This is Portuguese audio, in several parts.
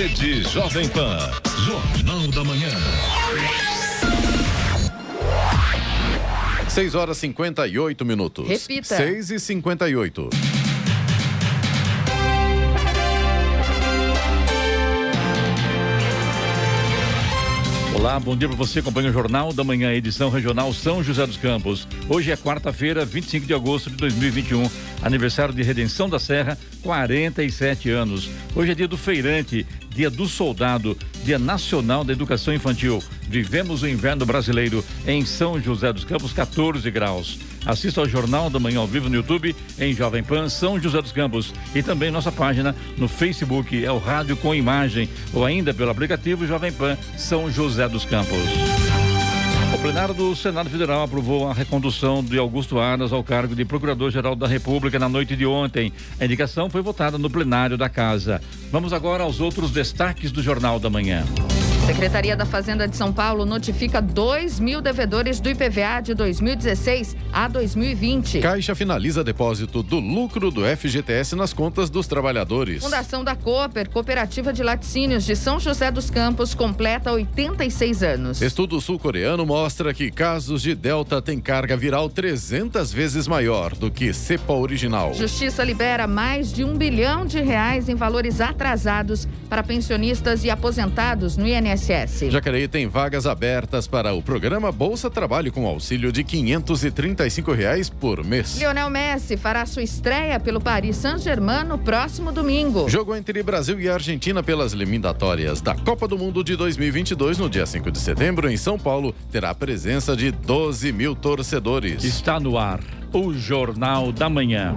Rede Jovem Pan. Jornal da Manhã. 6 horas 58 minutos. Repita. 6 e 58. Olá, bom dia para você. Acompanha o Jornal da Manhã, edição regional São José dos Campos. Hoje é quarta-feira, 25 de agosto de 2021, aniversário de Redenção da Serra, 47 anos. Hoje é dia do feirante, dia do soldado, dia nacional da educação infantil. Vivemos o inverno brasileiro em São José dos Campos, 14 graus. Assista ao Jornal da Manhã ao vivo no YouTube, em Jovem Pan São José dos Campos. E também nossa página no Facebook, é o Rádio com Imagem, ou ainda pelo aplicativo Jovem Pan São José dos Campos. O plenário do Senado Federal aprovou a recondução de Augusto Aras ao cargo de Procurador-Geral da República na noite de ontem. A indicação foi votada no plenário da Casa. Vamos agora aos outros destaques do Jornal da Manhã. Secretaria da Fazenda de São Paulo notifica 2 mil devedores do IPVA de 2016 a 2020. Caixa finaliza depósito do lucro do FGTS nas contas dos trabalhadores. Fundação da Cooper, Cooperativa de Laticínios de São José dos Campos, completa 86 anos. Estudo sul-coreano mostra que casos de Delta têm carga viral 300 vezes maior do que cepa original. Justiça libera mais de um bilhão de reais em valores atrasados para pensionistas e aposentados no INSS. Jacareí tem vagas abertas para o programa Bolsa Trabalho com auxílio de 535 reais por mês. Lionel Messi fará sua estreia pelo Paris Saint-Germain no próximo domingo. Jogo entre Brasil e Argentina pelas eliminatórias da Copa do Mundo de 2022 no dia 5 de setembro em São Paulo terá a presença de 12 mil torcedores. Está no ar o Jornal da Manhã.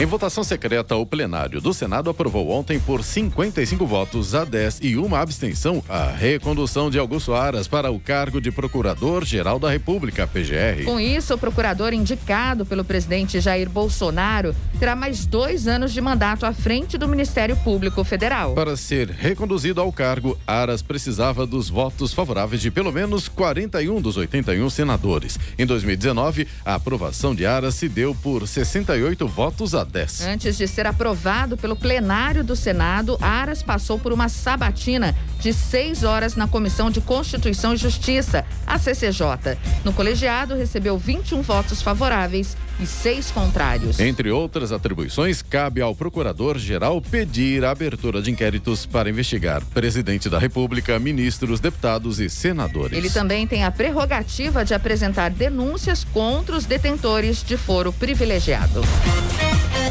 Em votação secreta, o plenário do Senado aprovou ontem por 55 votos a 10 e uma abstenção a recondução de Augusto Aras para o cargo de Procurador-Geral da República, PGR. Com isso, o procurador indicado pelo presidente Jair Bolsonaro terá mais dois anos de mandato à frente do Ministério Público Federal. Para ser reconduzido ao cargo, Aras precisava dos votos favoráveis de pelo menos 41 dos 81 senadores. Em 2019, a aprovação de Aras se deu por 68 votos a 10. Antes de ser aprovado pelo plenário do Senado, Aras passou por uma sabatina de seis horas na Comissão de Constituição e Justiça, a CCJ. No colegiado, recebeu 21 votos favoráveis e seis contrários. Entre outras atribuições, cabe ao Procurador-Geral pedir a abertura de inquéritos para investigar presidente da República, ministros, deputados e senadores. Ele também tem a prerrogativa de apresentar denúncias contra os detentores de foro privilegiado.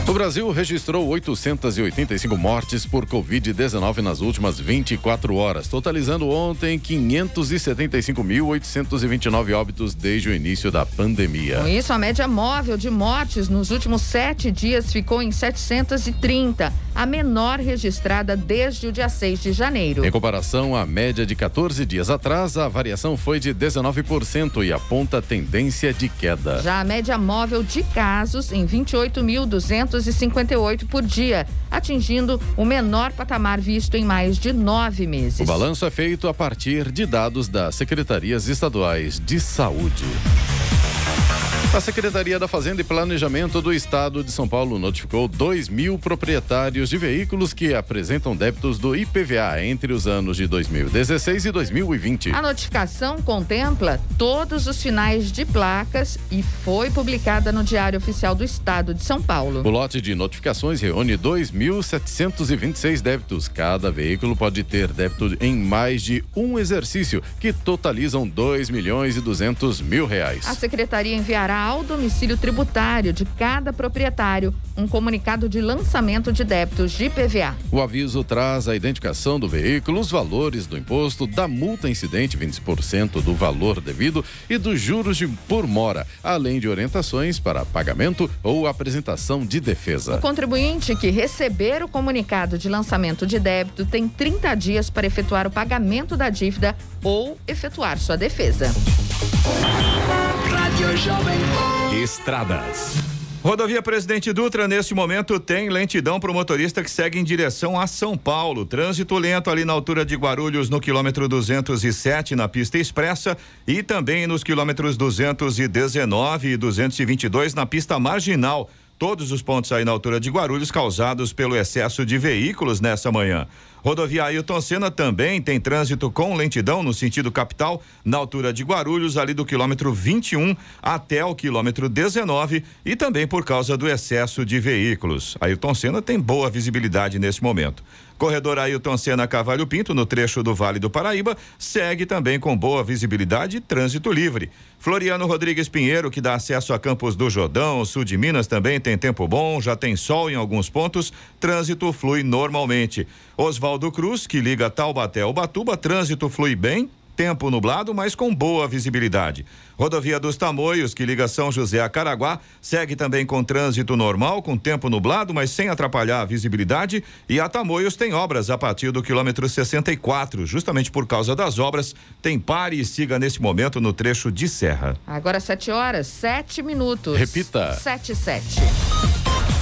O Brasil registrou 885 mortes por Covid-19 nas últimas 24 horas, totalizando ontem 575.829 óbitos desde o início da pandemia. Com isso, a média móvel de mortes nos últimos sete dias ficou em 730, a menor registrada desde o dia 6 de janeiro. Em comparação à média de 14 dias atrás, a variação foi de 19% e aponta tendência de queda. Já a média móvel de casos em 28.258 por dia, atingindo o menor patamar visto em mais de nove meses. O balanço é feito a partir de dados das secretarias estaduais de saúde. A Secretaria da Fazenda e Planejamento do Estado de São Paulo notificou 2 mil proprietários de veículos que apresentam débitos do IPVA entre os anos de 2016 e 2020. A notificação contempla todos os finais de placas e foi publicada no Diário Oficial do Estado de São Paulo. O lote de notificações reúne 2.726 débitos. Cada veículo pode ter débito em mais de um exercício, que totalizam 2 milhões e 200 mil reais. A secretaria enviará ao domicílio tributário de cada proprietário um comunicado de lançamento de débitos de PVA. O aviso traz a identificação do veículo, os valores do imposto, da multa incidente 20% do valor devido e dos juros de por mora, além de orientações para pagamento ou apresentação de defesa. O contribuinte que receber o comunicado de lançamento de débito tem 30 dias para efetuar o pagamento da dívida ou efetuar sua defesa. Estradas. Rodovia Presidente Dutra, neste momento, tem lentidão para o motorista que segue em direção a São Paulo. Trânsito lento ali na altura de Guarulhos, no quilômetro 207, na pista expressa, e também nos quilômetros 219 e 222 na pista marginal. Todos os pontos aí na altura de Guarulhos causados pelo excesso de veículos nessa manhã. Rodovia Ailton Senna também tem trânsito com lentidão no sentido capital, na altura de Guarulhos, ali do quilômetro 21 até o quilômetro 19 e também por causa do excesso de veículos. Ailton Senna tem boa visibilidade nesse momento. Corredor Ailton Senna Cavalho Pinto, no trecho do Vale do Paraíba, segue também com boa visibilidade e trânsito livre. Floriano Rodrigues Pinheiro, que dá acesso a Campos do Jordão, sul de Minas, também tem tempo bom, já tem sol em alguns pontos, trânsito flui normalmente. Oswaldo Cruz, que liga Taubaté ao Batuba, trânsito flui bem, tempo nublado, mas com boa visibilidade. Rodovia dos Tamoios, que liga São José a Caraguá, segue também com trânsito normal, com tempo nublado, mas sem atrapalhar a visibilidade. E a Tamoios tem obras a partir do quilômetro 64. Justamente por causa das obras, tem pare e siga nesse momento no trecho de serra. Agora 7 horas, 7 minutos. Repita. 7 7.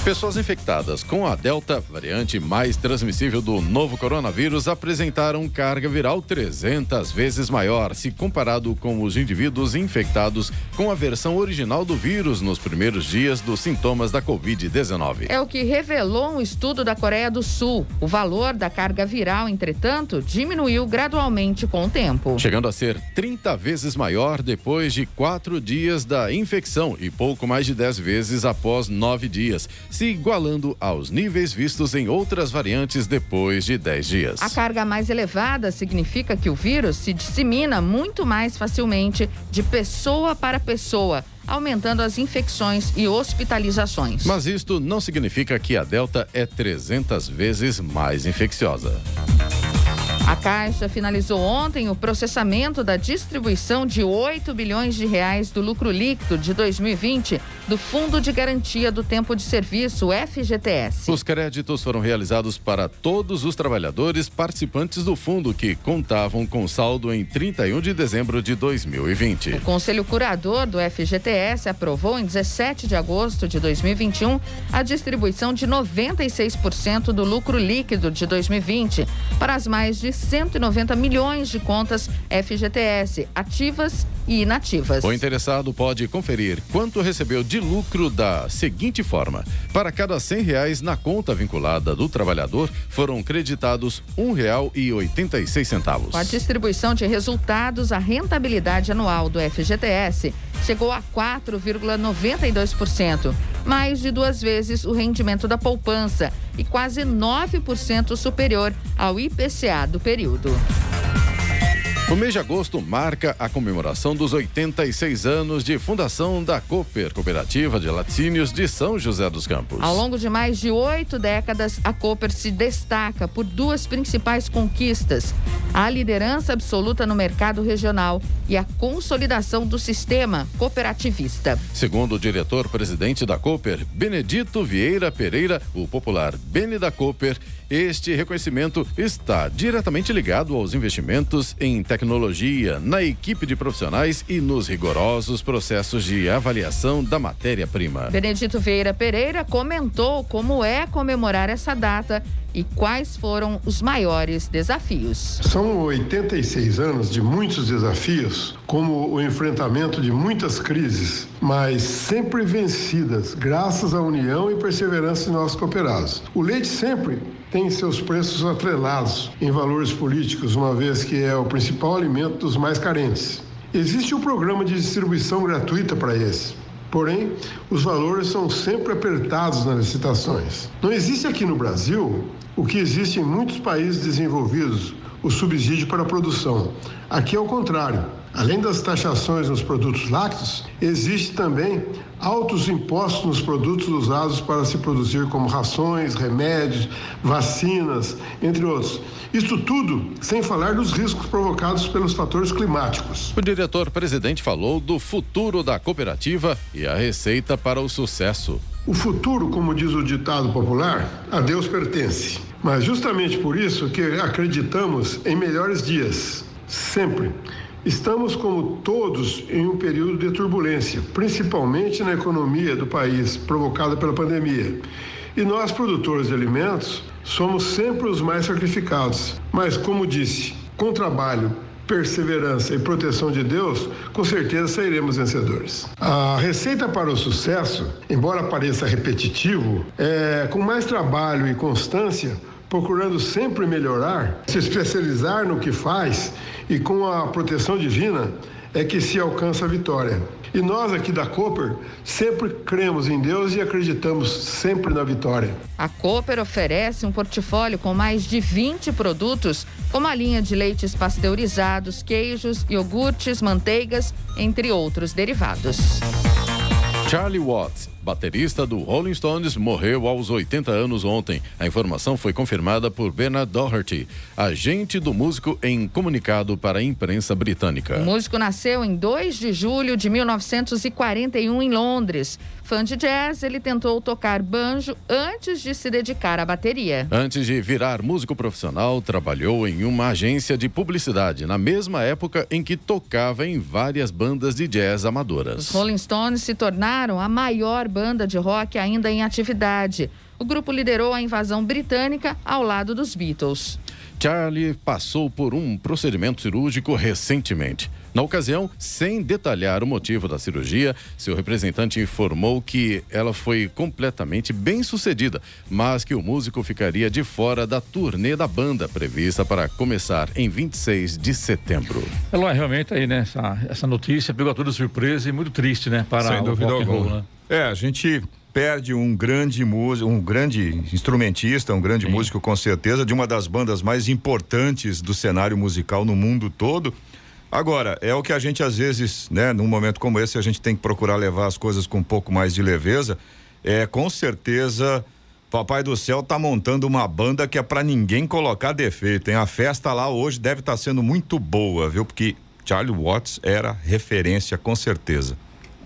Pessoas infectadas com a Delta, variante mais transmissível do novo coronavírus, apresentaram carga viral 300 vezes maior se comparado com os indivíduos infectados com a versão original do vírus nos primeiros dias dos sintomas da Covid-19. É o que revelou um estudo da Coreia do Sul. O valor da carga viral, entretanto, diminuiu gradualmente com o tempo. Chegando a ser 30 vezes maior depois de quatro dias da infecção e pouco mais de 10 vezes após nove dias se igualando aos níveis vistos em outras variantes depois de 10 dias. A carga mais elevada significa que o vírus se dissemina muito mais facilmente de pessoa para pessoa aumentando as infecções e hospitalizações. Mas isto não significa que a Delta é 300 vezes mais infecciosa. A Caixa finalizou ontem o processamento da distribuição de 8 bilhões de reais do lucro líquido de 2020 do Fundo de Garantia do Tempo de Serviço, FGTS. Os créditos foram realizados para todos os trabalhadores participantes do fundo que contavam com saldo em 31 de dezembro de 2020. O Conselho Curador do FGTS aprovou em 17 de agosto de 2021 a distribuição de 96% do lucro líquido de 2020 para as mais de 190 milhões de contas FGTS ativas e inativas. O interessado pode conferir quanto recebeu de lucro da seguinte forma: para cada 100 reais na conta vinculada do trabalhador foram creditados um real e 86 centavos. Com a distribuição de resultados, a rentabilidade anual do FGTS chegou a 4,92%, mais de duas vezes o rendimento da poupança e quase 9% superior ao IPCA do período. O mês de agosto marca a comemoração dos 86 anos de fundação da Cooper, Cooperativa de Laticínios de São José dos Campos. Ao longo de mais de oito décadas, a Cooper se destaca por duas principais conquistas: a liderança absoluta no mercado regional e a consolidação do sistema cooperativista. Segundo o diretor-presidente da Cooper, Benedito Vieira Pereira, o popular Bene da Cooper, este reconhecimento está diretamente ligado aos investimentos em tecnologia, na equipe de profissionais e nos rigorosos processos de avaliação da matéria-prima. Benedito Vieira Pereira comentou como é comemorar essa data e quais foram os maiores desafios. São 86 anos de muitos desafios, como o enfrentamento de muitas crises, mas sempre vencidas, graças à união e perseverança de nossos cooperados. O leite sempre tem seus preços atrelados em valores políticos, uma vez que é o principal alimento dos mais carentes. Existe um programa de distribuição gratuita para esse. Porém, os valores são sempre apertados nas licitações. Não existe aqui no Brasil o que existe em muitos países desenvolvidos, o subsídio para a produção. Aqui é o contrário. Além das taxações nos produtos lácteos, existe também altos impostos nos produtos usados para se produzir, como rações, remédios, vacinas, entre outros. Isto tudo sem falar dos riscos provocados pelos fatores climáticos. O diretor-presidente falou do futuro da cooperativa e a receita para o sucesso. O futuro, como diz o ditado popular, a Deus pertence. Mas justamente por isso que acreditamos em melhores dias, sempre. Estamos, como todos, em um período de turbulência, principalmente na economia do país, provocada pela pandemia. E nós, produtores de alimentos, somos sempre os mais sacrificados. Mas, como disse, com trabalho, perseverança e proteção de Deus, com certeza sairemos vencedores. A receita para o sucesso, embora pareça repetitivo, é com mais trabalho e constância procurando sempre melhorar, se especializar no que faz e com a proteção divina é que se alcança a vitória. E nós aqui da Cooper sempre cremos em Deus e acreditamos sempre na vitória. A Cooper oferece um portfólio com mais de 20 produtos, como a linha de leites pasteurizados, queijos, iogurtes, manteigas, entre outros derivados. Charlie Watts baterista do Rolling Stones, morreu aos 80 anos ontem. A informação foi confirmada por Bernard Doherty, agente do músico em comunicado para a imprensa britânica. O músico nasceu em 2 de julho de 1941 em Londres. Fã de jazz, ele tentou tocar banjo antes de se dedicar à bateria. Antes de virar músico profissional, trabalhou em uma agência de publicidade, na mesma época em que tocava em várias bandas de jazz amadoras. Os Rolling Stones se tornaram a maior banda de rock ainda em atividade. O grupo liderou a invasão britânica ao lado dos Beatles. Charlie passou por um procedimento cirúrgico recentemente. Na ocasião, sem detalhar o motivo da cirurgia, seu representante informou que ela foi completamente bem sucedida, mas que o músico ficaria de fora da turnê da banda, prevista para começar em 26 de setembro. É realmente aí, né? Essa, essa notícia pegou toda surpresa e muito triste, né? Para Sem o dúvida rock and roll, alguma. né? É, a gente perde um grande músico, um grande instrumentista, um grande músico com certeza, de uma das bandas mais importantes do cenário musical no mundo todo. Agora, é o que a gente às vezes, né, num momento como esse, a gente tem que procurar levar as coisas com um pouco mais de leveza. É, com certeza, Papai do Céu tá montando uma banda que é para ninguém colocar defeito? A festa lá hoje deve estar sendo muito boa, viu? Porque Charlie Watts era referência, com certeza.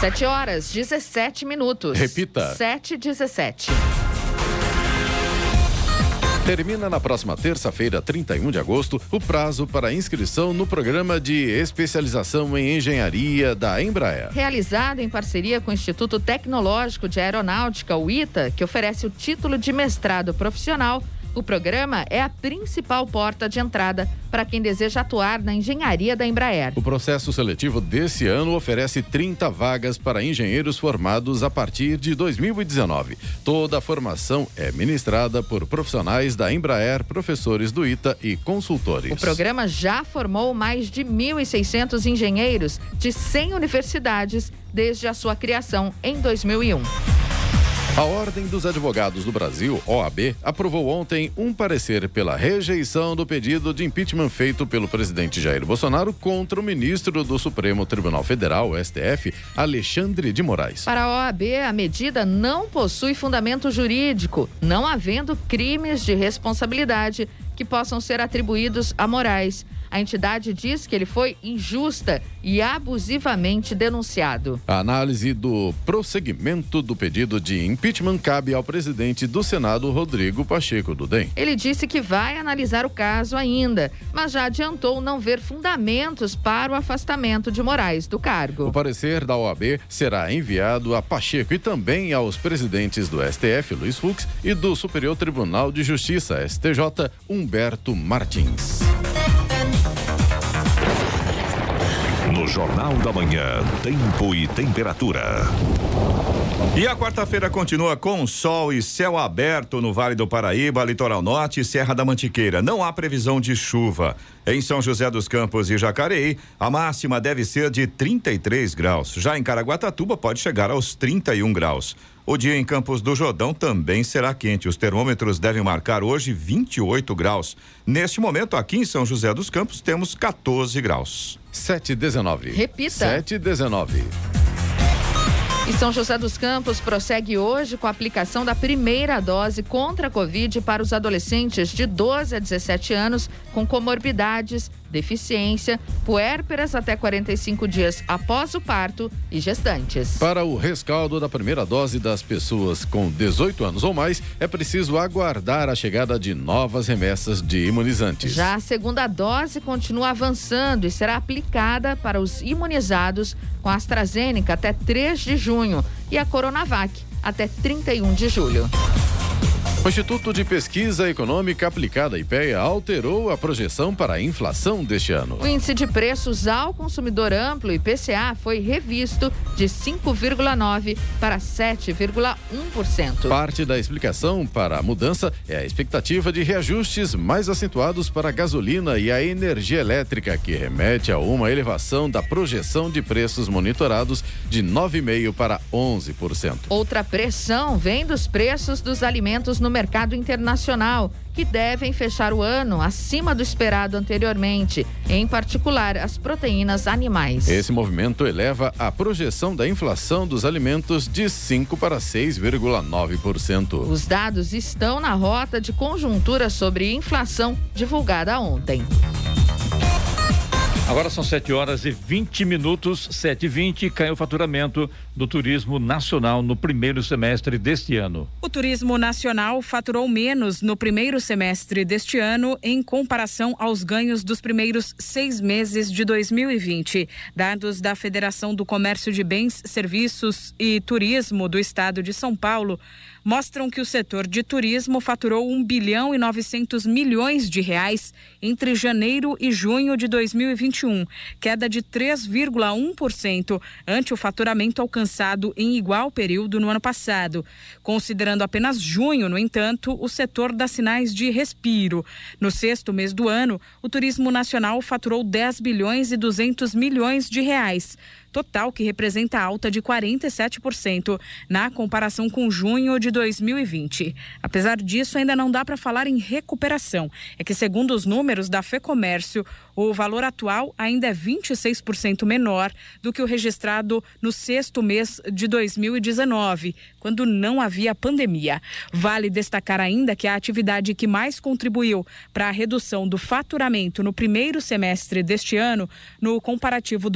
7 horas, 17 minutos. Repita. 7 e 17. Termina na próxima terça-feira, 31 de agosto, o prazo para inscrição no programa de especialização em engenharia da Embraer. Realizado em parceria com o Instituto Tecnológico de Aeronáutica, o ITA, que oferece o título de mestrado profissional. O programa é a principal porta de entrada para quem deseja atuar na engenharia da Embraer. O processo seletivo desse ano oferece 30 vagas para engenheiros formados a partir de 2019. Toda a formação é ministrada por profissionais da Embraer, professores do ITA e consultores. O programa já formou mais de 1.600 engenheiros de 100 universidades desde a sua criação em 2001. A Ordem dos Advogados do Brasil, OAB, aprovou ontem um parecer pela rejeição do pedido de impeachment feito pelo presidente Jair Bolsonaro contra o ministro do Supremo Tribunal Federal, STF, Alexandre de Moraes. Para a OAB, a medida não possui fundamento jurídico, não havendo crimes de responsabilidade que possam ser atribuídos a Moraes. A entidade diz que ele foi injusta e abusivamente denunciado. A análise do prosseguimento do pedido de impeachment cabe ao presidente do Senado, Rodrigo Pacheco do DEM. Ele disse que vai analisar o caso ainda, mas já adiantou não ver fundamentos para o afastamento de Moraes do cargo. O parecer da OAB será enviado a Pacheco e também aos presidentes do STF, Luiz Fux, e do Superior Tribunal de Justiça, STJ, Humberto Martins. No Jornal da Manhã, tempo e temperatura. E a quarta-feira continua com sol e céu aberto no Vale do Paraíba, Litoral Norte e Serra da Mantiqueira. Não há previsão de chuva. Em São José dos Campos e Jacareí, a máxima deve ser de 33 graus. Já em Caraguatatuba, pode chegar aos 31 graus. O dia em Campos do Jordão também será quente. Os termômetros devem marcar hoje 28 graus. Neste momento, aqui em São José dos Campos, temos 14 graus. 7 19. Repita. 7 19. E São José dos Campos prossegue hoje com a aplicação da primeira dose contra a Covid para os adolescentes de 12 a 17 anos com comorbidades, deficiência, puérperas até 45 dias após o parto e gestantes. Para o rescaldo da primeira dose das pessoas com 18 anos ou mais, é preciso aguardar a chegada de novas remessas de imunizantes. Já a segunda dose continua avançando e será aplicada para os imunizados com a AstraZeneca até 3 de junho e a Coronavac até 31 de julho. O Instituto de Pesquisa Econômica Aplicada IPEA alterou a projeção para a inflação deste ano. O índice de preços ao consumidor amplo, IPCA, foi revisto de 5,9 para 7,1%. Parte da explicação para a mudança é a expectativa de reajustes mais acentuados para a gasolina e a energia elétrica, que remete a uma elevação da projeção de preços monitorados de 9,5% para 11%. Outra pressão vem dos preços dos alimentos no mercado internacional, que devem fechar o ano acima do esperado anteriormente, em particular as proteínas animais. Esse movimento eleva a projeção da inflação dos alimentos de 5 para 6,9%. Os dados estão na rota de conjuntura sobre inflação divulgada ontem. Agora são 7 horas e 20 minutos, 7 e 20 caiu o faturamento do turismo nacional no primeiro semestre deste ano. O turismo nacional faturou menos no primeiro semestre deste ano em comparação aos ganhos dos primeiros seis meses de 2020. Dados da Federação do Comércio de Bens, Serviços e Turismo do Estado de São Paulo mostram que o setor de turismo faturou 1 bilhão e 900 milhões de reais entre janeiro e junho de 2021, queda de 3,1% ante o faturamento alcançado em igual período no ano passado. Considerando apenas junho, no entanto, o setor dá sinais de respiro. No sexto mês do ano, o turismo nacional faturou 10 bilhões e 200 milhões de reais total que representa alta de 47% na comparação com junho de 2020. Apesar disso, ainda não dá para falar em recuperação. É que, segundo os números da FEComércio, o valor atual ainda é 26% menor do que o registrado no sexto mês de 2019, quando não havia pandemia. Vale destacar ainda que a atividade que mais contribuiu para a redução do faturamento no primeiro semestre deste ano, no comparativo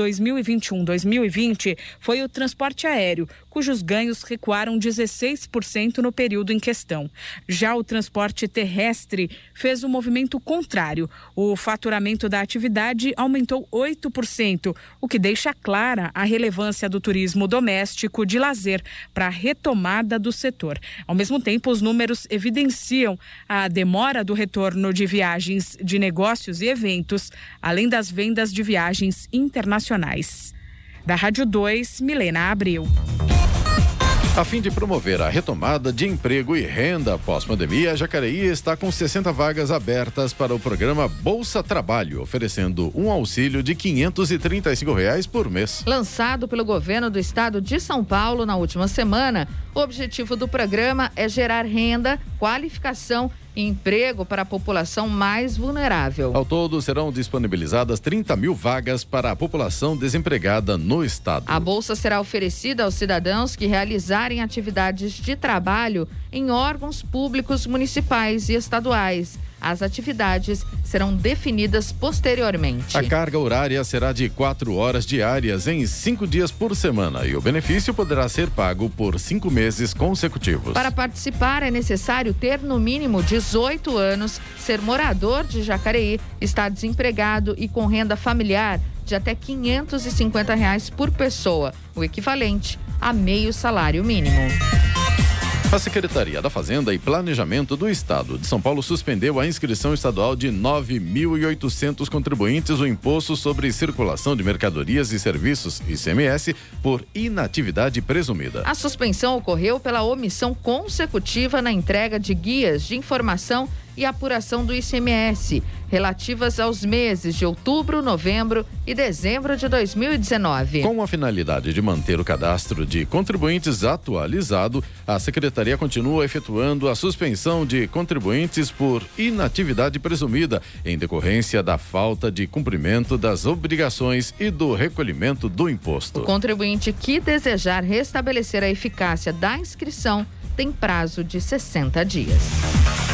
2021-2020, foi o transporte aéreo, cujos ganhos recuaram 16% no período em questão. Já o transporte terrestre fez o um movimento contrário. O faturamento da atividade aumentou 8%, o que deixa clara a relevância do turismo doméstico de lazer para a retomada do setor. Ao mesmo tempo, os números evidenciam a demora do retorno de viagens de negócios e eventos, além das vendas de viagens internacionais. Da Rádio 2, Milena Abreu. A fim de promover a retomada de emprego e renda pós-pandemia, a Jacareí está com 60 vagas abertas para o programa Bolsa Trabalho, oferecendo um auxílio de 535 reais por mês. Lançado pelo governo do estado de São Paulo na última semana, o objetivo do programa é gerar renda, qualificação e emprego para a população mais vulnerável. Ao todo, serão disponibilizadas 30 mil vagas para a população desempregada no estado. A bolsa será oferecida aos cidadãos que realizarem atividades de trabalho em órgãos públicos municipais e estaduais As atividades serão definidas posteriormente. A carga horária será de quatro horas diárias em cinco dias por semana e o benefício poderá ser pago por cinco meses consecutivos. Para participar, é necessário ter no mínimo 18 anos, ser morador de Jacareí, estar desempregado e com renda familiar de até 550 reais por pessoa, o equivalente a meio salário mínimo. A Secretaria da Fazenda e Planejamento do Estado de São Paulo suspendeu a inscrição estadual de 9.800 contribuintes do Imposto sobre Circulação de Mercadorias e Serviços, ICMS, por inatividade presumida. A suspensão ocorreu pela omissão consecutiva na entrega de guias de informação e apuração do ICMS, relativas aos meses de outubro, novembro e dezembro de 2019. Com a finalidade de manter o cadastro de contribuintes atualizado, a Secretaria continua efetuando a suspensão de contribuintes por inatividade presumida, em decorrência da falta de cumprimento das obrigações e do recolhimento do imposto. O contribuinte que desejar restabelecer a eficácia da inscrição tem prazo de 60 dias.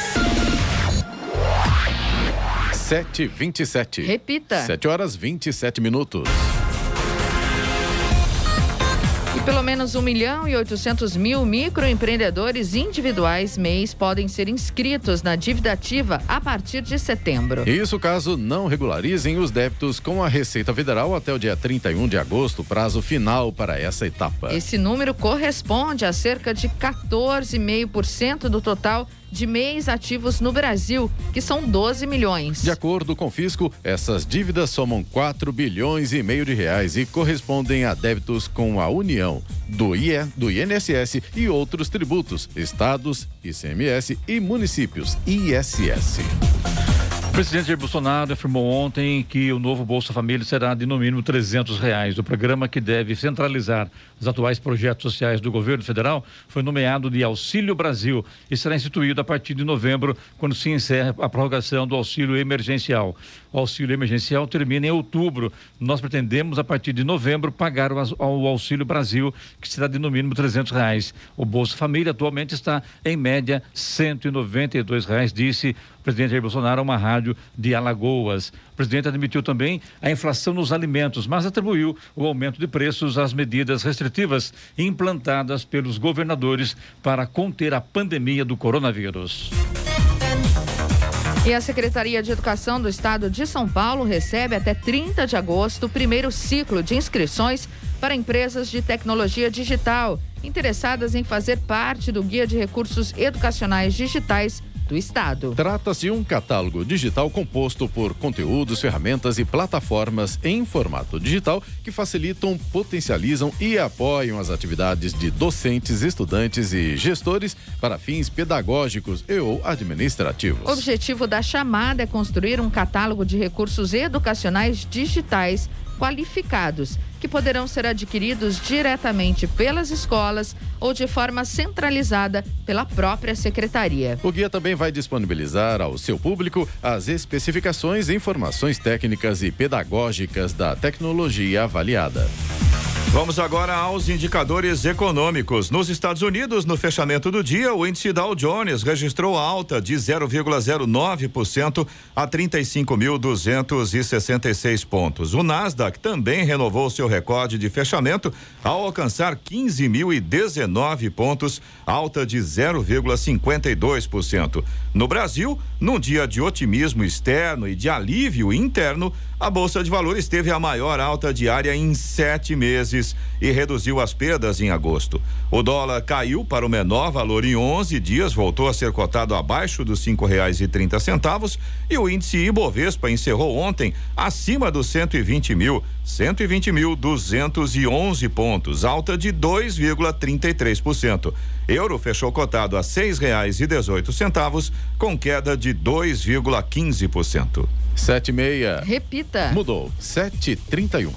7 27 Repita. 7 horas 27 minutos. E pelo menos 1 milhão e 800 mil microempreendedores individuais mês podem ser inscritos na dívida ativa a partir de setembro. Isso caso não regularizem os débitos com a Receita Federal até o dia 31 de agosto, prazo final para essa etapa. Esse número corresponde a cerca de 14,5% do total de MEIs ativos no Brasil, que são 12 milhões. De acordo com o fisco, essas dívidas somam 4 bilhões e meio de reais e correspondem a débitos com a União, do IE, do INSS e outros tributos, estados, ICMS e municípios, ISS. O presidente Jair Bolsonaro afirmou ontem que o novo Bolsa Família será de no mínimo 300 reais. O programa que deve centralizar os atuais projetos sociais do governo federal foi nomeado de Auxílio Brasil e será instituído a partir de novembro, quando se encerra a prorrogação do auxílio emergencial. O auxílio emergencial termina em outubro. Nós pretendemos, a partir de novembro, pagar o, Auxílio Brasil, que será de no mínimo 300 reais. O Bolsa Família atualmente está em média 192 reais, disse o presidente Jair Bolsonaro a uma rádio de Alagoas. O presidente admitiu também a inflação nos alimentos, mas atribuiu o aumento de preços às medidas restritivas implantadas pelos governadores para conter a pandemia do coronavírus. E a Secretaria de Educação do Estado de São Paulo recebe até 30 de agosto o primeiro ciclo de inscrições para empresas de tecnologia digital interessadas em fazer parte do Guia de Recursos Educacionais Digitais do Estado. Trata-se de um catálogo digital composto por conteúdos, ferramentas e plataformas em formato digital que facilitam, potencializam e apoiam as atividades de docentes, estudantes e gestores para fins pedagógicos e ou administrativos. O objetivo da chamada é construir um catálogo de recursos educacionais digitais qualificados, que poderão ser adquiridos diretamente pelas escolas ou de forma centralizada pela própria secretaria. O guia também vai disponibilizar ao seu público as especificações, informações técnicas e pedagógicas da tecnologia avaliada. Vamos agora aos indicadores econômicos. Nos Estados Unidos, no fechamento do dia, o índice Dow Jones registrou alta de 0,09% a 35.266 pontos. O Nasdaq também renovou seu recorde de fechamento ao alcançar 15.019 pontos, alta de 0,52%. No Brasil, num dia de otimismo externo e de alívio interno, a Bolsa de Valores teve a maior alta diária em sete meses e reduziu as perdas em agosto. O dólar caiu para o menor valor em 11 dias, voltou a ser cotado abaixo dos cinco reais e trinta centavos e o índice Ibovespa encerrou ontem acima dos 120 mil, 120 mil 211 pontos, alta de 2,33%. Euro fechou cotado a seis reais e dezoito centavos, com queda de de 2,15%. Sete e meia. Repita. Mudou. Sete trinta e um.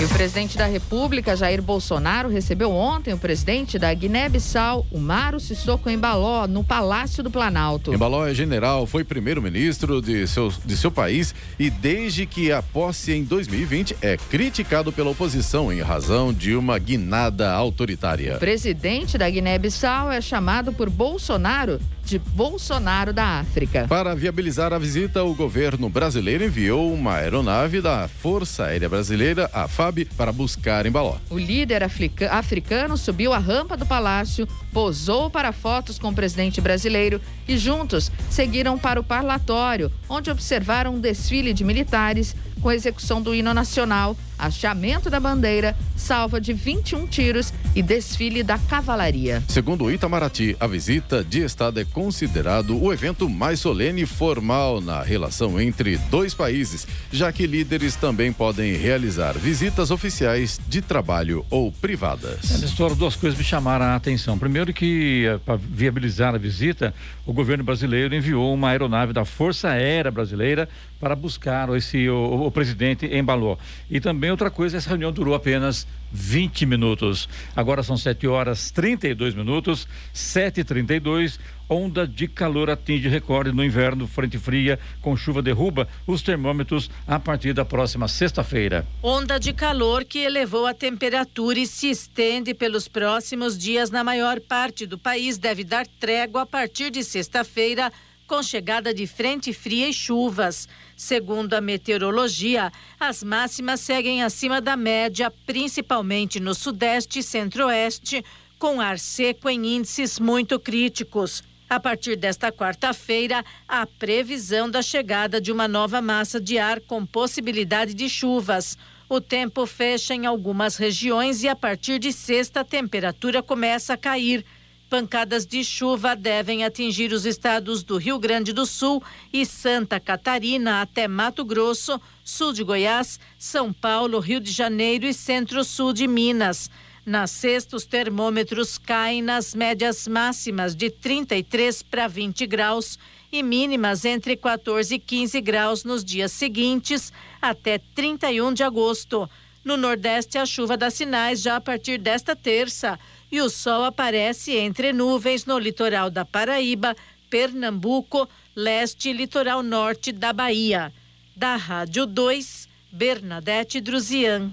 E o presidente da República, Jair Bolsonaro, recebeu ontem o presidente da Guiné-Bissau, Umaro Sissoko Embaló, no Palácio do Planalto. Embaló é general, foi primeiro-ministro de seu, de seu país e desde que a posse em 2020 é criticado pela oposição em razão de uma guinada autoritária. O presidente da Guiné-Bissau é chamado por Bolsonaro de Bolsonaro da África. Para viabilizar a visita, o governo brasileiro enviou uma aeronave da Força Aérea Brasileira, a FAB, para buscar Embaló. O líder africano subiu a rampa do palácio, posou para fotos com o presidente brasileiro e juntos seguiram para o parlatório, onde observaram um desfile de militares com execução do hino nacional, achamento da bandeira, salva de 21 tiros e desfile da cavalaria. Segundo o Itamaraty, a visita de Estado é considerado o evento mais solene e formal na relação entre dois países, já que líderes também podem realizar visitas oficiais de trabalho ou privadas. Nessa história, duas coisas me chamaram a atenção. Primeiro que, eh, para viabilizar a visita, o governo brasileiro enviou uma aeronave da Força Aérea Brasileira para buscar esse, o, o presidente embalou. E também outra coisa, essa reunião durou apenas 20 minutos. Agora são 7 horas 32 minutos, 7h32. Onda de calor atinge recorde no inverno, frente fria, com chuva derruba os termômetros a partir da próxima sexta-feira. Onda de calor que elevou a temperatura e se estende pelos próximos dias na maior parte do país deve dar trégua a partir de sexta-feira com chegada de frente fria e chuvas. Segundo a meteorologia, as máximas seguem acima da média, principalmente no sudeste e centro-oeste, com ar seco em índices muito críticos. A partir desta quarta-feira, há previsão da chegada de uma nova massa de ar com possibilidade de chuvas. O tempo fecha em algumas regiões e a partir de sexta a temperatura começa a cair. Pancadas de chuva devem atingir os estados do Rio Grande do Sul e Santa Catarina até Mato Grosso, sul de Goiás, São Paulo, Rio de Janeiro e centro-sul de Minas. Na sexta, os termômetros caem nas médias máximas de 33 para 20 graus e mínimas entre 14 e 15 graus nos dias seguintes, até 31 de agosto. No Nordeste, a chuva dá sinais já a partir desta terça e o sol aparece entre nuvens no litoral da Paraíba, Pernambuco, leste e litoral norte da Bahia. Da Rádio 2, Bernadette Druzian.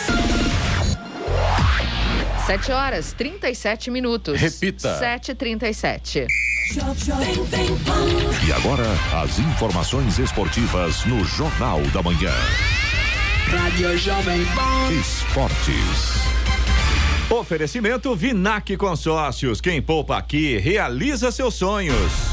7 horas 37 minutos. Repita. 7h37. E agora, as informações esportivas no Jornal da Manhã. Rádio Jovem Pan. Esportes. Oferecimento Vinac Consórcios. Quem poupa aqui realiza seus sonhos.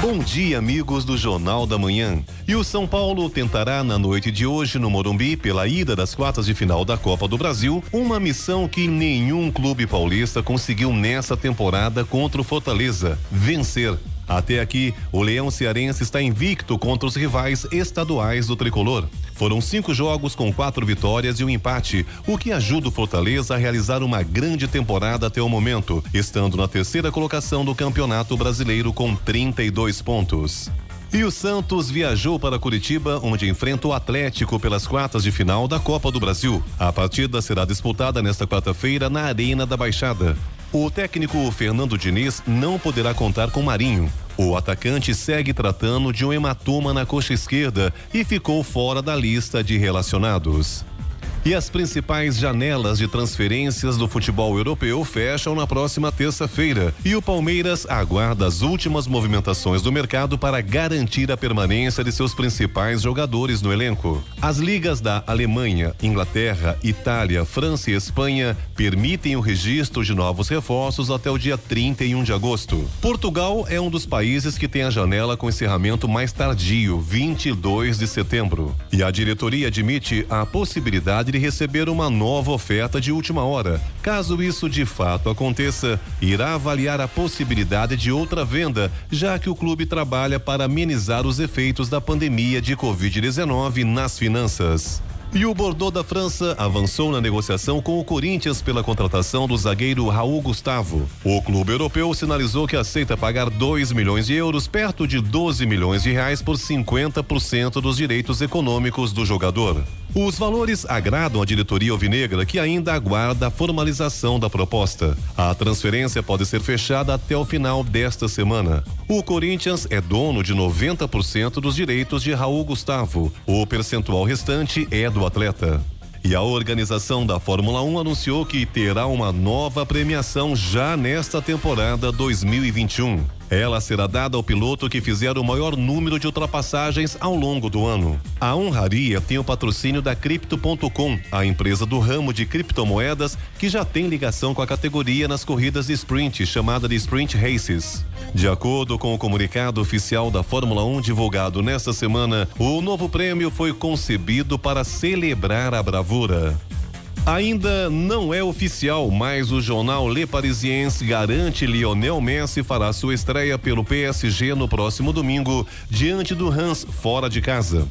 Bom dia, amigos do Jornal da Manhã. E o São Paulo tentará na noite de hoje no Morumbi, pela ida das quartas de final da Copa do Brasil, uma missão que nenhum clube paulista conseguiu nessa temporada contra o Fortaleza: vencer. Até aqui, o Leão Cearense está invicto contra os rivais estaduais do tricolor. Foram cinco jogos com quatro vitórias e um empate, o que ajuda o Fortaleza a realizar uma grande temporada até o momento, estando na terceira colocação do Campeonato Brasileiro com 32 pontos. E o Santos viajou para Curitiba, onde enfrenta o Atlético pelas quartas de final da Copa do Brasil. A partida será disputada nesta quarta-feira na Arena da Baixada. O técnico Fernando Diniz não poderá contar com Marinho. O atacante segue tratando de um hematoma na coxa esquerda e ficou fora da lista de relacionados. E as principais janelas de transferências do futebol europeu fecham na próxima terça-feira. E o Palmeiras aguarda as últimas movimentações do mercado para garantir a permanência de seus principais jogadores no elenco. As ligas da Alemanha, Inglaterra, Itália, França e Espanha permitem o registro de novos reforços até o dia 31 de agosto. Portugal é um dos países que tem a janela com encerramento mais tardio, 22 de setembro. E a diretoria admite a possibilidade de receber uma nova oferta de última hora. Caso isso de fato aconteça, irá avaliar a possibilidade de outra venda, já que o clube trabalha para amenizar os efeitos da pandemia de Covid-19 nas finanças. E o Bordeaux da França avançou na negociação com o Corinthians pela contratação do zagueiro Raul Gustavo. O clube europeu sinalizou que aceita pagar 2 milhões de euros, perto de 12 milhões de reais, por 50% dos direitos econômicos do jogador. Os valores agradam a diretoria alvinegra, que ainda aguarda a formalização da proposta. A transferência pode ser fechada até o final desta semana. O Corinthians é dono de 90% dos direitos de Raul Gustavo. O percentual restante é do atleta. E a organização da Fórmula 1 anunciou que terá uma nova premiação já nesta temporada 2021. Ela será dada ao piloto que fizer o maior número de ultrapassagens ao longo do ano. A honraria tem o patrocínio da Crypto.com, a empresa do ramo de criptomoedas que já tem ligação com a categoria nas corridas de sprint, chamada de Sprint Races. De acordo com o comunicado oficial da Fórmula 1 divulgado nesta semana, o novo prêmio foi concebido para celebrar a bravura. Ainda não é oficial, mas o jornal Le Parisiense garante Lionel Messi fará sua estreia pelo PSG no próximo domingo, diante do Hans fora de casa.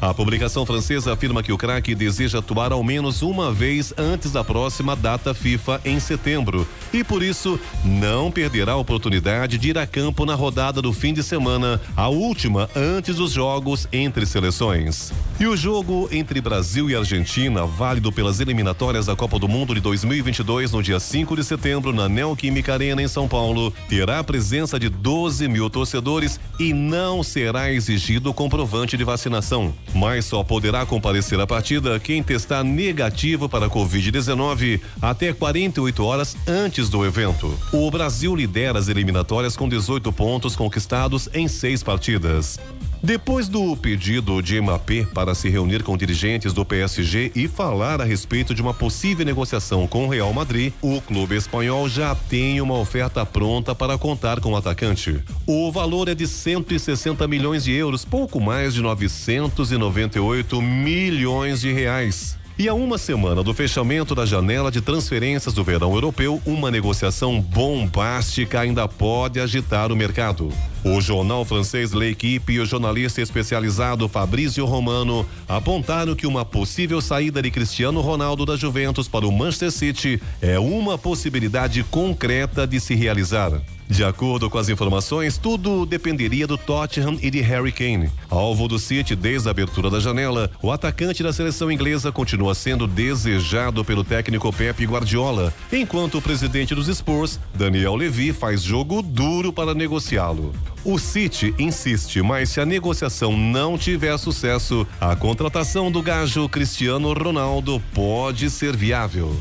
A publicação francesa afirma que o craque deseja atuar ao menos uma vez antes da próxima data FIFA em setembro e por isso não perderá a oportunidade de ir a campo na rodada do fim de semana, a última antes dos jogos entre seleções. E o jogo entre Brasil e Argentina, válido pelas eliminatórias da Copa do Mundo de 2022 no dia 5 de setembro na Neoquímica Arena em São Paulo, terá a presença de 12 mil torcedores e não será exigido comprovante de vacinação mas só poderá comparecer à partida quem testar negativo para Covid-19 até 48 horas antes do evento. O Brasil lidera as eliminatórias com 18 pontos conquistados em seis partidas. Depois do pedido de Mbappé para se reunir com dirigentes do PSG e falar a respeito de uma possível negociação com o Real Madrid, o clube espanhol já tem uma oferta pronta para contar com o atacante. O valor é de 160 milhões de euros, pouco mais de 998 milhões de reais. E a uma semana do fechamento da janela de transferências do verão europeu, uma negociação bombástica ainda pode agitar o mercado. O jornal francês L'Equipe e o jornalista especializado Fabrício Romano apontaram que uma possível saída de Cristiano Ronaldo da Juventus para o Manchester City é uma possibilidade concreta de se realizar. De acordo com as informações, tudo dependeria do Tottenham e de Harry Kane. Alvo do City desde a abertura da janela, o atacante da seleção inglesa continua sendo desejado pelo técnico Pep Guardiola, enquanto o presidente dos Spurs, Daniel Levy, faz jogo duro para negociá-lo. O City insiste, mas se a negociação não tiver sucesso, a contratação do gajo Cristiano Ronaldo pode ser viável.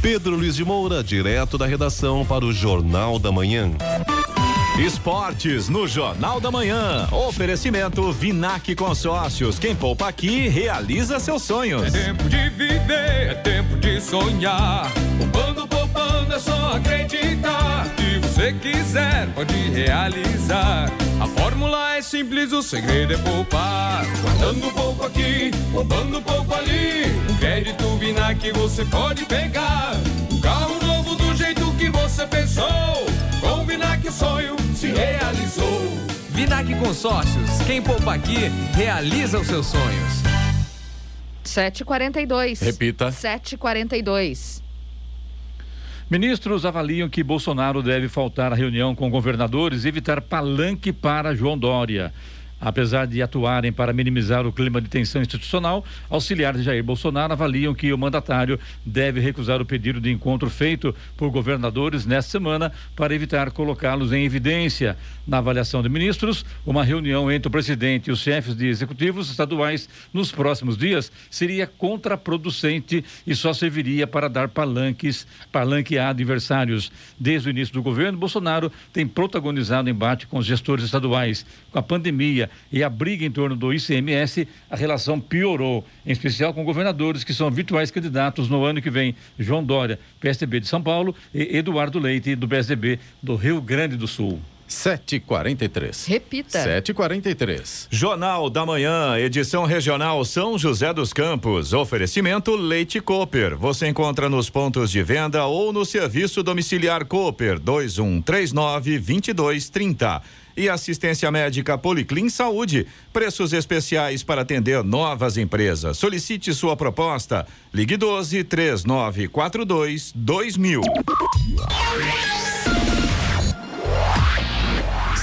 Pedro Luiz de Moura, direto da redação para o Jornal da Manhã. Esportes no Jornal da Manhã. Oferecimento Vinac Consórcios. Quem poupa aqui realiza seus sonhos. É tempo de viver, é tempo de sonhar. Poupando, poupando, é só acreditar. Se você quiser, pode realizar. A fórmula é simples, o segredo é poupar. Guardando pouco aqui, poupando pouco ali. Um crédito Vinac você pode pegar. Um carro novo do jeito que você pensou. Com o Vinac o sonho se realizou. Vinac Consórcios, quem poupa aqui, realiza os seus sonhos. 7h42. Repita. 7h42. Ministros avaliam que Bolsonaro deve faltar à reunião com governadores e evitar palanque para João Dória. Apesar de atuarem para minimizar o clima de tensão institucional, auxiliares de Jair Bolsonaro avaliam que o mandatário deve recusar o pedido de encontro feito por governadores nesta semana para evitar colocá-los em evidência. Na avaliação de ministros, uma reunião entre o presidente e os chefes de executivos estaduais nos próximos dias seria contraproducente e só serviria para dar palanques, palanque a adversários. Desde o início do governo, Bolsonaro tem protagonizado embate com os gestores estaduais. Com a pandemia e a briga em torno do ICMS, a relação piorou, em especial com governadores que são virtuais candidatos no ano que vem. João Dória, PSDB de São Paulo, e Eduardo Leite, do PSDB do Rio Grande do Sul. 7h43. Repita. 7h43. Jornal da Manhã, edição regional São José dos Campos. Oferecimento Leite Cooper. Você encontra nos pontos de venda ou no serviço domiciliar Cooper 2139 2230. E assistência médica Policlin Saúde. Preços especiais para atender novas empresas. Solicite sua proposta. Ligue 12 3942 2000.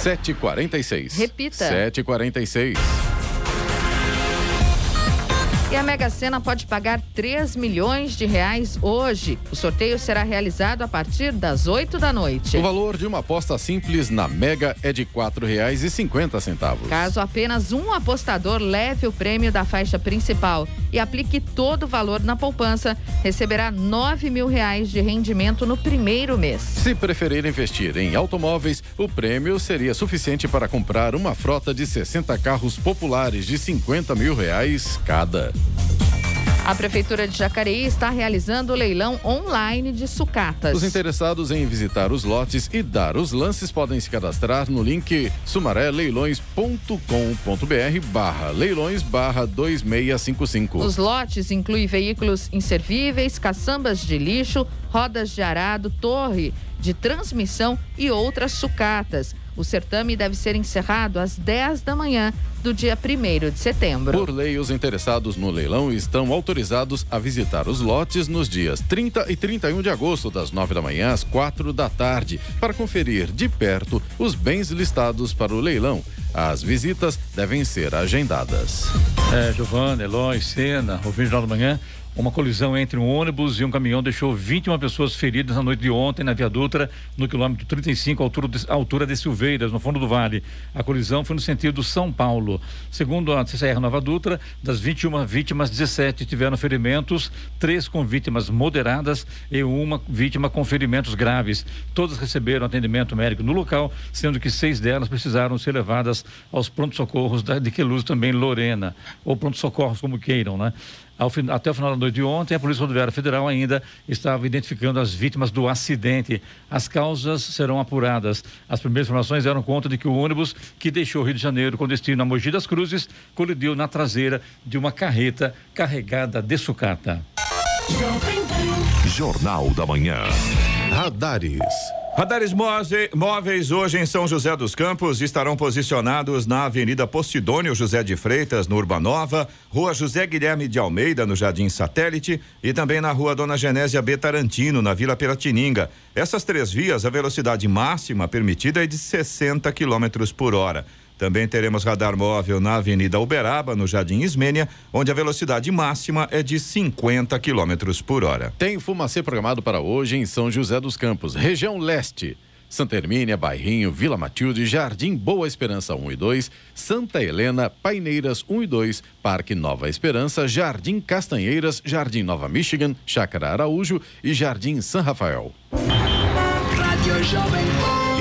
7h46. Repita. 7h46. E a Mega Sena pode pagar 3 milhões de reais hoje. O sorteio será realizado a partir das 8 da noite. O valor de uma aposta simples na Mega é de R$ 4,50. Caso apenas um apostador leve o prêmio da faixa principal e aplique todo o valor na poupança, receberá 9 mil reais de rendimento no primeiro mês. Se preferir investir em automóveis, o prêmio seria suficiente para comprar uma frota de 60 carros populares de 50 mil reais cada. A Prefeitura de Jacareí está realizando o leilão online de sucatas. Os interessados em visitar os lotes e dar os lances podem se cadastrar no link sumaréleilões.com.br barra leilões barra 2655. Os lotes incluem veículos inservíveis, caçambas de lixo, rodas de arado, torre de transmissão e outras sucatas. O certame deve ser encerrado às 10 da manhã do dia 1 de setembro. Por lei, os interessados no leilão estão autorizados a visitar os lotes nos dias 30 e 31 de agosto, das 9 da manhã às 4 da tarde, para conferir de perto os bens listados para o leilão. As visitas devem ser agendadas. É, Giovana, Eloy, Sena, ouvindo Jornal da Manhã. Uma colisão entre um ônibus e um caminhão deixou 21 pessoas feridas na noite de ontem na Via Dutra, no quilômetro 35, altura de, altura de Silveiras, no fundo do vale. A colisão foi no sentido São Paulo. Segundo a CCR Nova Dutra, das 21 vítimas, 17 tiveram ferimentos, três com vítimas moderadas e uma vítima com ferimentos graves. Todas receberam atendimento médico no local, sendo que seis delas precisaram ser levadas aos pronto-socorros de Queluz, também Lorena, ou pronto-socorros, como queiram, né? Até o final da noite de ontem, a Polícia Rodoviária Federal ainda estava identificando as vítimas do acidente. As causas serão apuradas. As primeiras informações deram conta de que o ônibus que deixou o Rio de Janeiro com destino a Mogi das Cruzes colidiu na traseira de uma carreta carregada de sucata. Jornal da Manhã. Radares. Radares móveis hoje em São José dos Campos estarão posicionados na Avenida Postidônio José de Freitas, no Urbanova, Rua José Guilherme de Almeida, no Jardim Satélite e também na Rua Dona Genésia B. Tarantino, na Vila Piratininga. Essas três vias, a velocidade máxima permitida é de 60 km por hora. Também teremos radar móvel na Avenida Uberaba, no Jardim Ismênia, onde a velocidade máxima é de 50 km por hora. Tem fumacê programado para hoje em São José dos Campos, região leste. Santa Hermínia, Bairrinho, Vila Matilde, Jardim Boa Esperança 1 e 2, Santa Helena, Paineiras 1 e 2, Parque Nova Esperança, Jardim Castanheiras, Jardim Nova Michigan, Chácara Araújo e Jardim São Rafael.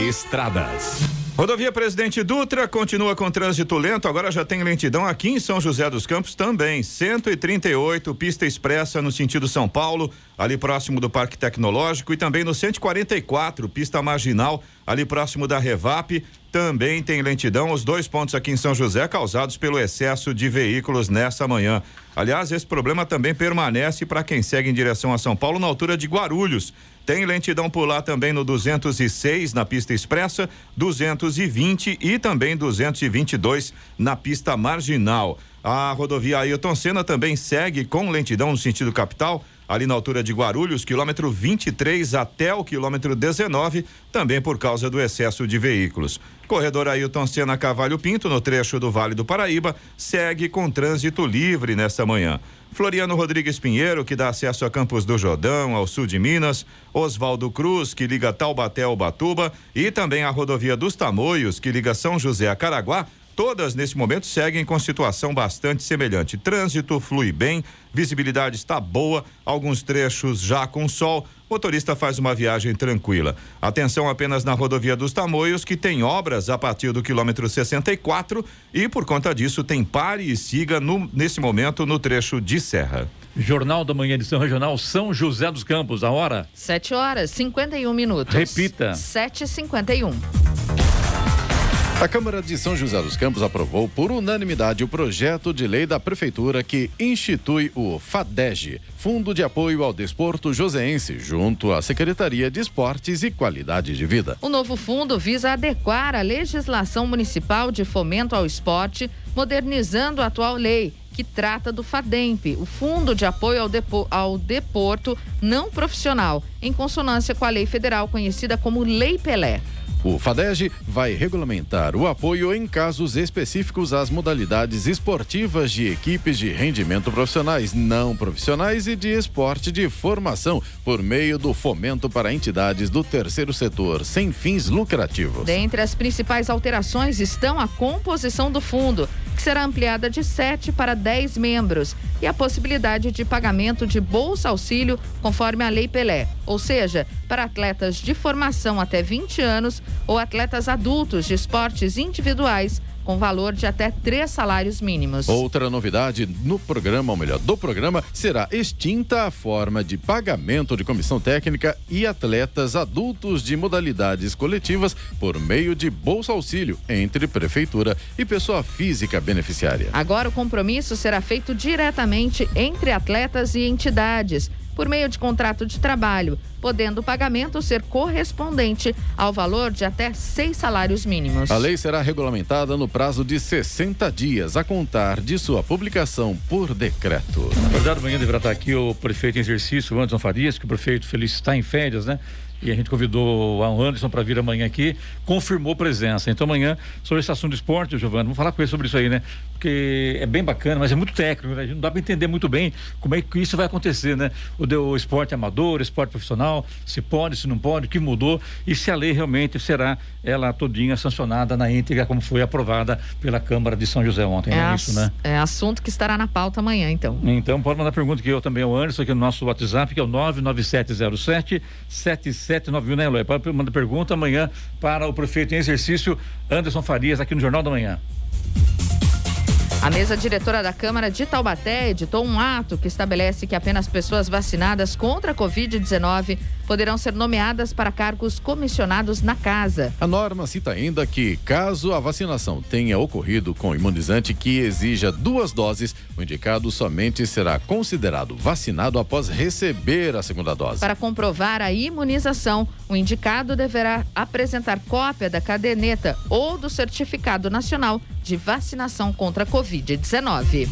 Estradas. Rodovia Presidente Dutra continua com trânsito lento, agora já tem lentidão aqui em São José dos Campos também. 138, pista expressa no sentido São Paulo, ali próximo do Parque Tecnológico, e também no 144, pista marginal, ali próximo da Revap. Também tem lentidão, os dois pontos aqui em São José causados pelo excesso de veículos nessa manhã. Aliás, esse problema também permanece para quem segue em direção a São Paulo na altura de Guarulhos. Tem lentidão por lá também no 206 na pista expressa, 220 e também 222 na pista marginal. A rodovia Ailton Senna também segue com lentidão no sentido capital ali na altura de Guarulhos, quilômetro 23 até o quilômetro 19, também por causa do excesso de veículos. Corredor Ailton Senna Cavalho Pinto, no trecho do Vale do Paraíba, segue com trânsito livre nesta manhã. Floriano Rodrigues Pinheiro, que dá acesso a Campos do Jordão, ao sul de Minas, Oswaldo Cruz, que liga Taubaté ao Batuba, e também a rodovia dos Tamoios, que liga São José a Caraguá, todas nesse momento seguem com situação bastante semelhante. Trânsito flui bem, visibilidade está boa, alguns trechos já com sol. Motorista faz uma viagem tranquila. Atenção apenas na rodovia dos Tamoios, que tem obras a partir do quilômetro 64 e, por conta disso, tem pare e siga no, nesse momento no trecho de serra. Jornal da Manhã, edição regional São José dos Campos. A hora? 7 horas 51 minutos. Repita. 7h51. A Câmara de São José dos Campos aprovou por unanimidade o projeto de lei da Prefeitura que institui o FADEG, Fundo de Apoio ao Desporto Joseense, junto à Secretaria de Esportes e Qualidade de Vida. O novo fundo visa adequar a legislação municipal de fomento ao esporte, modernizando a atual lei que trata do FADEMP, o Fundo de Apoio ao, Depo ao Deporto Não Profissional, em consonância com a lei federal conhecida como Lei Pelé. O FADEG vai regulamentar o apoio em casos específicos às modalidades esportivas de equipes de rendimento profissionais, não profissionais e de esporte de formação, por meio do fomento para entidades do terceiro setor, sem fins lucrativos. Dentre as principais alterações estão a composição do fundo, que será ampliada de 7 para 10 membros, e a possibilidade de pagamento de bolsa auxílio conforme a Lei Pelé, ou seja, para atletas de formação até 20 anos ou atletas adultos de esportes individuais com valor de até três salários mínimos. Outra novidade no programa, ou melhor, do programa, será extinta a forma de pagamento de comissão técnica e atletas adultos de modalidades coletivas por meio de bolsa auxílio entre prefeitura e pessoa física beneficiária. Agora o compromisso será feito diretamente entre atletas e entidades por meio de contrato de trabalho, podendo o pagamento ser correspondente ao valor de até seis salários mínimos. A lei será regulamentada no prazo de 60 dias, a contar de sua publicação por decreto. Na verdade, amanhã deverá estar aqui o prefeito em exercício, Anderson Farias, que o prefeito Feliz está em férias, né? e a gente convidou o Anderson para vir amanhã aqui, confirmou presença. Então amanhã, sobre esse assunto do esporte, Giovanni, vamos falar com ele sobre isso aí, né? Porque é bem bacana, mas é muito técnico, né? A gente não dá para entender muito bem como é que isso vai acontecer, né? O, o esporte amador, o esporte profissional, se pode, se não pode, o que mudou e se a lei realmente será ela todinha sancionada na íntegra, como foi aprovada pela Câmara de São José ontem, é né? Isso, né? É assunto que estará na pauta amanhã, então. Então pode mandar pergunta que eu também ao Anderson, aqui no nosso WhatsApp, que é o 99707 7791, né, Eloy? Pode mandar pergunta amanhã para o prefeito em exercício, Anderson Farias, aqui no Jornal da Manhã. A mesa diretora da Câmara de Taubaté editou um ato que estabelece que apenas pessoas vacinadas contra a Covid-19 poderão ser nomeadas para cargos comissionados na casa. A norma cita ainda que, caso a vacinação tenha ocorrido com imunizante que exija duas doses, o indicado somente será considerado vacinado após receber a segunda dose. Para comprovar a imunização, o indicado deverá apresentar cópia da caderneta ou do certificado nacional de vacinação contra a Covid-19.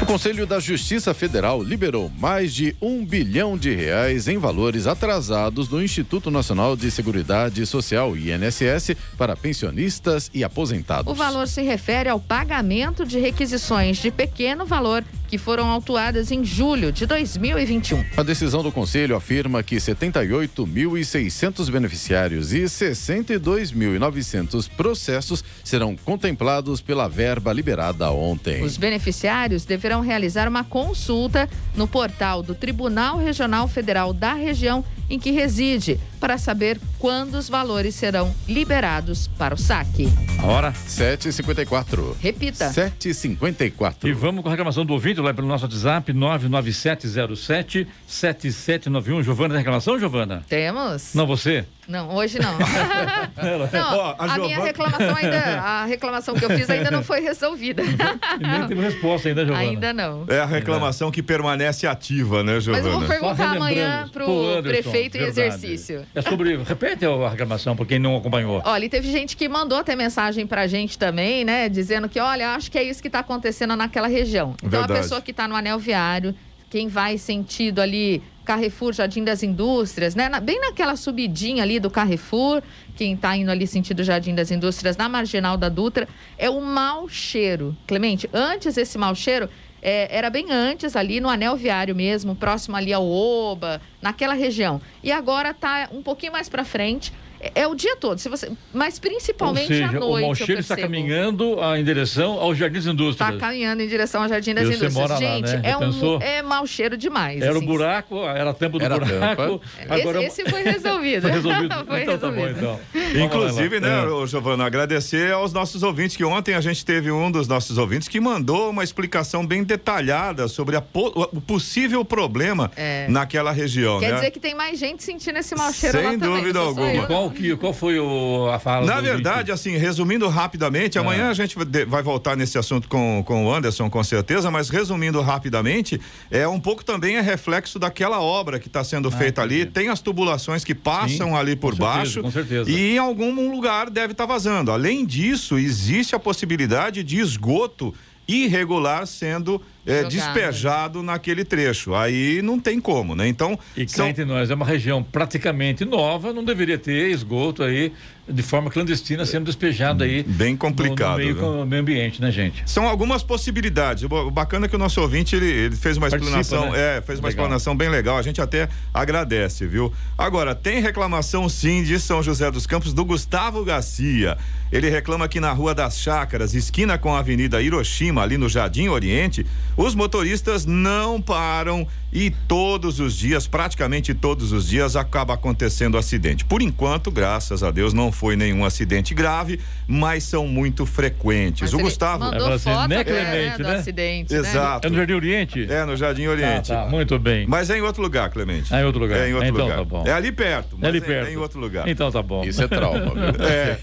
O Conselho da Justiça Federal liberou mais de um bilhão de reais em valores atrasados do Instituto Nacional de Seguridade Social, INSS, para pensionistas e aposentados. O valor se refere ao pagamento de requisições de pequeno valor que foram autuadas em julho de 2021. A decisão do Conselho afirma que 78.600 beneficiários e 62.900 processos serão contemplados pela verba liberada ontem. Os beneficiários deverão realizar uma consulta no portal do Tribunal Regional Federal da região em que reside para saber quando os valores serão liberados para o saque. A hora? 7h54. Repita. 7h54. E vamos com a reclamação do ouvinte lá pelo nosso WhatsApp, 99707 7791. Giovana, tem reclamação, Giovana? Temos. Não, você? Não, hoje não. não a, a minha reclamação ainda, a reclamação que eu fiz ainda não foi resolvida. E nem teve resposta ainda, Giovana. Ainda não. É a reclamação que permanece ativa, né, Giovana? Mas eu vou perguntar amanhã pro Pô, prefeito em exercício. É sobre, repete a reclamação para quem não acompanhou. Olha, e teve gente que mandou até mensagem pra gente também, né, dizendo que, olha, acho que é isso que está acontecendo naquela região. Então Verdade. a pessoa que está no anel viário quem vai sentido ali Carrefour, Jardim das Indústrias, né? Na, bem naquela subidinha ali do Carrefour, quem está indo ali sentido Jardim das Indústrias, na marginal da Dutra, é o mau cheiro. Clemente, antes esse mau cheiro é, era bem antes ali no anel viário mesmo, próximo ali ao Oba, naquela região. E agora está um pouquinho mais para frente. É, é, o dia todo, se você, mas principalmente seja, à noite. O Malcheiro está caminhando em direção ao Jardim das Indústrias. Está caminhando em direção ao Jardim das você Indústrias. Mora Gente, lá, né? é, um, é mau cheiro demais. Era o assim. buraco, era a tampa do Era buraco. Agora... Esse, esse foi resolvido. foi resolvido. foi então resolvido. tá bom, então. Inclusive, né, É. Giovana, agradecer aos nossos ouvintes, que ontem a gente teve um dos nossos ouvintes que mandou uma explicação bem detalhada sobre a po- o possível problema É. naquela região, Quer né? dizer que tem mais gente sentindo esse mau cheiro Sem lá também. dúvida só alguma. Qual, que, qual foi o, a fala Na verdade, assim, resumindo rapidamente, amanhã a gente vai voltar nesse assunto com, com o Anderson, com certeza, mas resumindo rapidamente, é um pouco também é reflexo daquela obra que está sendo feita ali. Tem as tubulações que passam Sim, ali por certeza, baixo com certeza. e em algum lugar deve estar vazando. Além disso, existe a possibilidade de esgoto irregular sendo eh, Jogado. despejado naquele trecho. Aí não tem como, né? Então, E são- entre nós, é uma região praticamente nova, não deveria ter esgoto aí de forma clandestina sendo despejado aí. Bem no- complicado, No, meio, viu? com o meio ambiente, né, gente? São algumas possibilidades. O o bacana é que o nosso ouvinte ele, ele fez uma Participa, explanação, né? é, fez uma Legal. explanação bem legal. A gente até agradece, viu? Agora tem reclamação sim de São José dos Campos do Gustavo Garcia. Ele reclama que na Rua das Chácaras, esquina com a Avenida Hiroshima, ali no Jardim Oriente, os motoristas não param e todos os dias, praticamente todos os dias, acaba acontecendo acidente. Por enquanto, graças a Deus, não foi nenhum acidente grave, mas são muito frequentes. Mas o ele Gustavo Mandou É você, foto né, até, Clemente, do né? acidente. né? Exato. É no Jardim Oriente? É, no Jardim Oriente. Ah, tá, muito bem. Mas é em outro lugar, Clemente. É em outro lugar. É em outro Então lugar. tá bom. É ali perto. É mas ali é- perto. É em outro lugar. Então tá bom. Isso é trauma? É.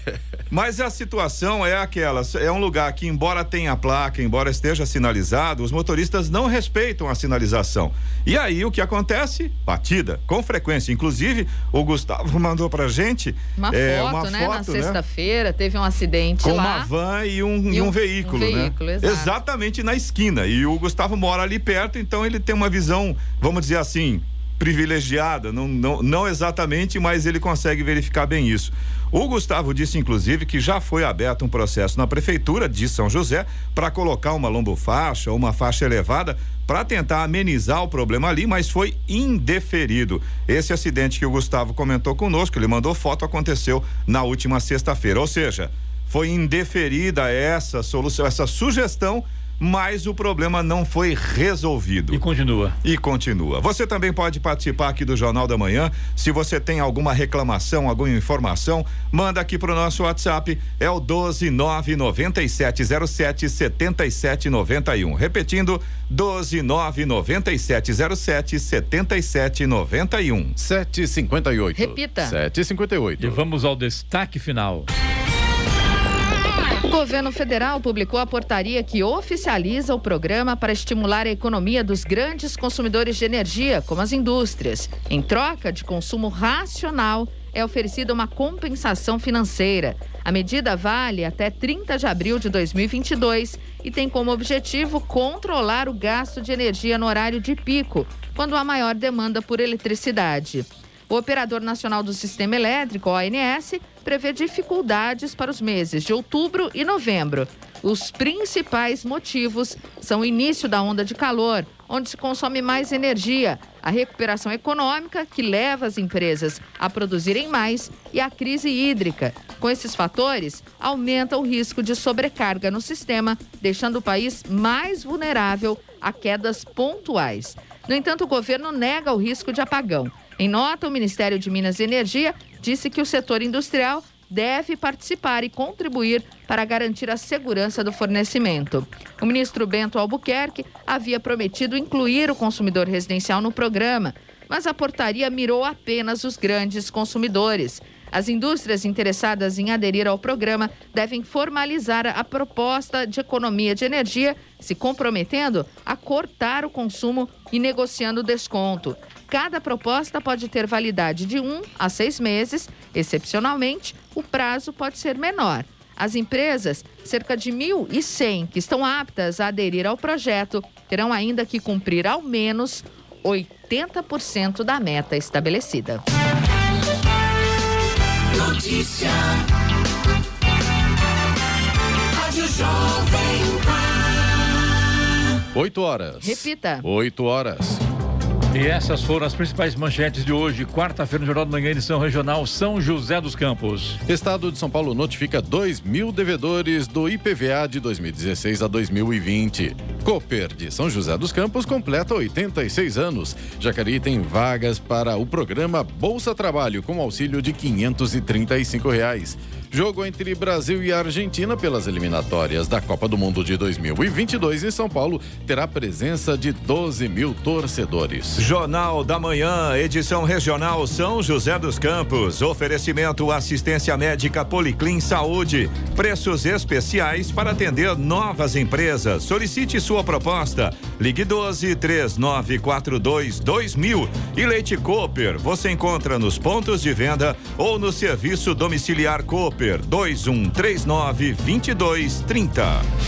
Mas a situação é aquela: é um lugar que, embora tenha placa, embora esteja sinalizado, os motoristas não respeitam a sinalização. E aí o que acontece? Batida, com frequência. Inclusive, o Gustavo mandou pra gente Uma é, foto, uma né? Na foto, né? sexta-feira teve um acidente Com lá. uma van e um, E um um- veículo, um né? exato. Exatamente na esquina. E o Gustavo mora ali perto, então ele tem uma visão, vamos dizer assim, privilegiada. Não, não, não exatamente, mas ele consegue verificar bem isso. O Gustavo disse, inclusive, que já foi aberto um processo na prefeitura de São José para colocar uma lombofaixa ou uma faixa elevada para tentar amenizar o problema ali, mas foi indeferido. Esse acidente que o Gustavo comentou conosco, ele mandou foto, aconteceu na última sexta-feira. Ou seja, foi indeferida essa solução, essa sugestão, mas o problema não foi resolvido. E continua. E continua. Você também pode participar aqui do Jornal da Manhã. Se você tem alguma reclamação, alguma informação, manda aqui pro nosso WhatsApp. É o 1299707 7791. Repetindo, 1299707 7791. 7h58. Repita. 7h58. E vamos ao destaque final. Governo federal publicou a portaria que oficializa o programa para estimular a economia dos grandes consumidores de energia, como as indústrias. Em troca de consumo racional, é oferecida uma compensação financeira. A medida vale até 30 de abril de 2022 e tem como objetivo controlar o gasto de energia no horário de pico, quando há maior demanda por eletricidade. O Operador Nacional do Sistema Elétrico, ONS, prevê dificuldades para os meses de outubro e novembro. Os principais motivos são o início da onda de calor, onde se consome mais energia, a recuperação econômica, que leva as empresas a produzirem mais, e a crise hídrica. Com esses fatores, aumenta o risco de sobrecarga no sistema, deixando o país mais vulnerável a quedas pontuais. No entanto, o governo nega o risco de apagão. Em nota, o Ministério de Minas e Energia disse que o setor industrial deve participar e contribuir para garantir a segurança do fornecimento. O ministro Bento Albuquerque havia prometido incluir o consumidor residencial no programa, mas a portaria mirou apenas os grandes consumidores. As indústrias interessadas em aderir ao programa devem formalizar a proposta de economia de energia, se comprometendo a cortar o consumo e negociando desconto. Cada proposta pode ter validade de um a seis meses. Excepcionalmente, o prazo pode ser menor. As empresas, cerca de 1.100 que estão aptas a aderir ao projeto, terão ainda que cumprir ao menos 80% da meta estabelecida. Notícia. Rádio Jovem Pan. 8 horas. Repita. 8 horas. E essas foram as principais manchetes de hoje, quarta-feira, no Jornal da Manhã, edição regional São José dos Campos. Estado de São Paulo notifica 2 mil devedores do IPVA de 2016 a 2020. Cooper de São José dos Campos completa 86 anos. Jacareí tem vagas para o programa Bolsa Trabalho com auxílio de 535 reais. Jogo entre Brasil e Argentina pelas eliminatórias da Copa do Mundo de 2022 em São Paulo terá presença de 12 mil torcedores. Jornal da Manhã, edição regional São José dos Campos. Oferecimento assistência médica Policlin Saúde. Preços especiais para atender novas empresas. Solicite sua proposta. Ligue 12 3942 2000. E Leite Cooper. Você encontra nos pontos de venda ou no serviço domiciliar Cooper 2139 2230.